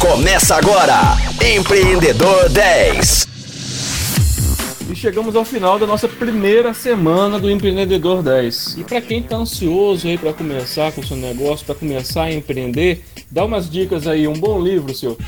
Começa agora, Empreendedor 10. E chegamos ao final da nossa primeira semana do Empreendedor 10. E para quem está ansioso aí para começar com o seu negócio, para começar a empreender, dá umas dicas aí, um bom livro, seu.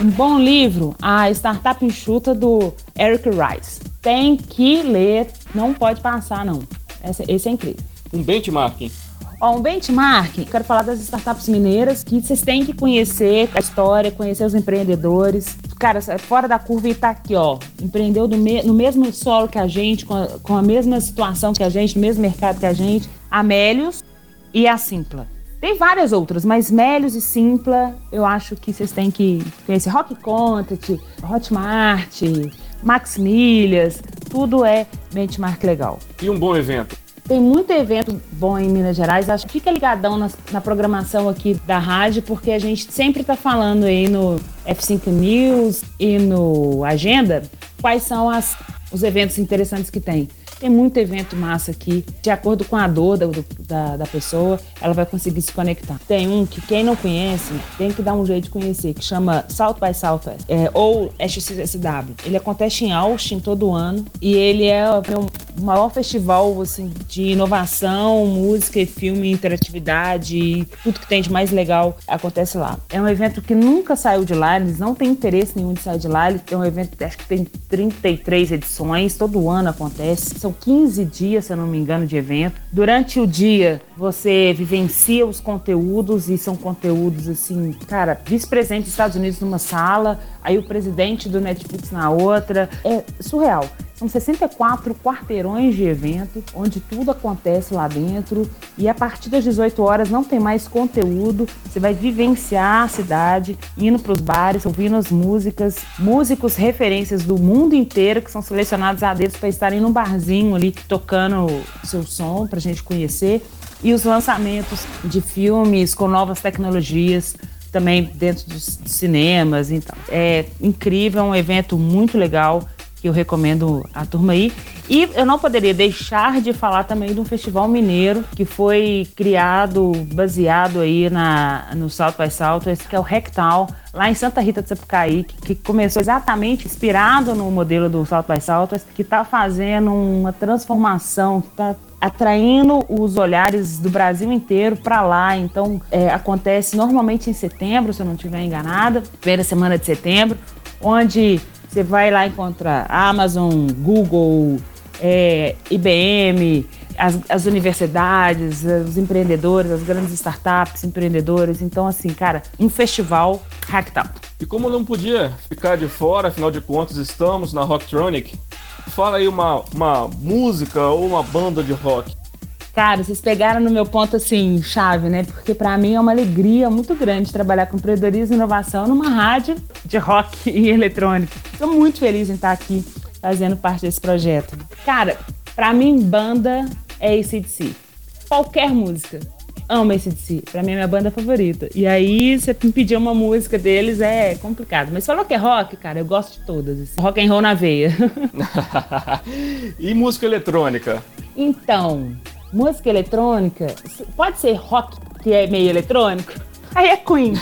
Um bom livro, a Startup Enxuta do Eric Rice. Tem que ler, não pode passar não. Esse, esse é incrível. Um benchmarking. Ó, um benchmark, quero falar das startups mineiras, que vocês têm que conhecer a história, conhecer os empreendedores. Cara, fora da curva e tá aqui, ó. Empreendeu me no mesmo solo que a gente, com a, com a mesma situação que a gente, no mesmo mercado que a gente. A Melios e a Simpla. Tem várias outras, mas Melios e Simpla, eu acho que vocês têm que conhecer Rock Content, Hotmart, Max Milhas, tudo é benchmark legal. E um bom evento? Tem muito evento bom em Minas Gerais. Acho que fica ligadão na, na programação aqui da rádio, porque a gente sempre está falando aí no F5 News e no Agenda quais são as, os eventos interessantes que tem. Tem muito evento massa aqui. De acordo com a dor da, da, da, pessoa, ela vai conseguir se conectar. Tem um que quem não conhece tem que dar um jeito de conhecer, que chama South by Southwest, é, ou SXSW. Ele acontece em Austin todo ano e ele é, é o maior festival assim, de inovação, música e filme, interatividade, tudo que tem de mais legal acontece lá. É um evento que nunca saiu de lá, eles não têm interesse nenhum de sair de lá. É um evento, acho que tem 33 edições, todo ano acontece são 15 dias, se eu não me engano, de evento. Durante o dia, você vivencia os conteúdos e são conteúdos assim, cara, vice-presidente dos Estados Unidos numa sala, aí o presidente do Netflix na outra. É surreal. São 64 quarteirões de evento, onde tudo acontece lá dentro. E a partir das 18 horas não tem mais conteúdo. Você vai vivenciar a cidade, indo para os bares, ouvindo as músicas, músicos referências do mundo inteiro que são selecionados a dedos para estarem num barzinho ali tocando o seu som para a gente conhecer. E os lançamentos de filmes com novas tecnologias também dentro dos cinemas. Então, é incrível, é um evento muito legal que eu recomendo a turma aí. E eu não poderia deixar de falar também de um festival mineiro que foi criado, baseado aí na, no Salto by Salto, esse que é o Rectal, lá em Santa Rita de Sapucaí, que, que começou exatamente inspirado no modelo do Salto by Salto, que está fazendo uma transformação, está atraindo os olhares do Brasil inteiro para lá. Então, é, acontece normalmente em setembro, se eu não estiver enganada, primeira semana de setembro, onde você vai lá encontrar Amazon, Google, é, IBM, as, as, universidades, os empreendedores, as grandes startups, empreendedores. Então, assim, cara, um festival Hacktown. E como não podia ficar de fora, afinal de contas, estamos na Rocktronic, fala aí uma, uma música ou uma banda de rock Cara, vocês pegaram no meu ponto assim, chave, né? Porque para mim é uma alegria muito grande trabalhar com empreendedorismo e inovação numa rádio de rock e eletrônica. Estou muito feliz em estar aqui fazendo parte desse projeto. Cara, para mim, banda é ACDC. Qualquer música. Amo ACDC. Pra mim é minha banda favorita. E aí, você me pedir uma música deles é complicado. Mas falou que é rock, cara, eu gosto de todas. Assim. Rock and roll na veia. e música eletrônica? Então, música eletrônica, pode ser rock, que é meio eletrônico. Aí é Queen.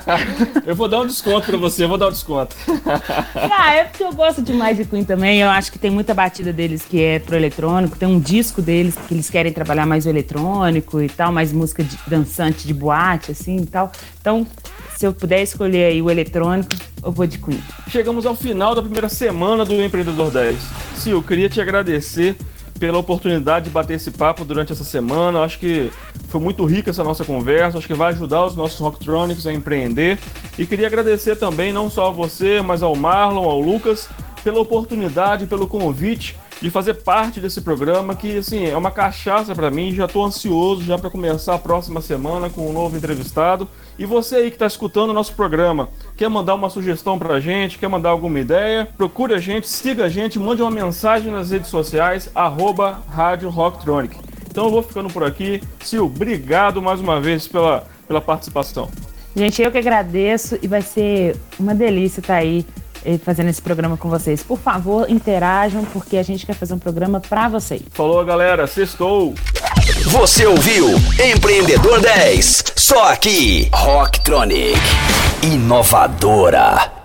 eu vou dar um desconto pra você, eu vou dar um desconto. ah, é porque eu gosto demais de Queen também. Eu acho que tem muita batida deles que é pro eletrônico. Tem um disco deles que eles querem trabalhar mais o eletrônico e tal, mais música de, dançante de boate, assim e tal. Então, se eu puder escolher aí o eletrônico, eu vou de Queen. Chegamos ao final da primeira semana do Empreendedor 10. Sim, eu queria te agradecer pela oportunidade de bater esse papo durante essa semana. Acho que foi muito rica essa nossa conversa, acho que vai ajudar os nossos Rocktronics a empreender. E queria agradecer também não só a você, mas ao Marlon, ao Lucas, pela oportunidade, pelo convite de fazer parte desse programa que assim é uma cachaça para mim. Já estou ansioso já para começar a próxima semana com um novo entrevistado. E você aí que está escutando o nosso programa, quer mandar uma sugestão para a gente, quer mandar alguma ideia, procure a gente, siga a gente, mande uma mensagem nas redes sociais arroba Rádio Rocktronic. Então eu vou ficando por aqui. Sil, obrigado mais uma vez pela, pela participação. Gente, eu que agradeço e vai ser uma delícia estar tá aí fazendo esse programa com vocês. Por favor, interajam, porque a gente quer fazer um programa para vocês. Falou, galera. Sextou. Você ouviu Empreendedor 10. Só aqui, Rocktronic. Inovadora.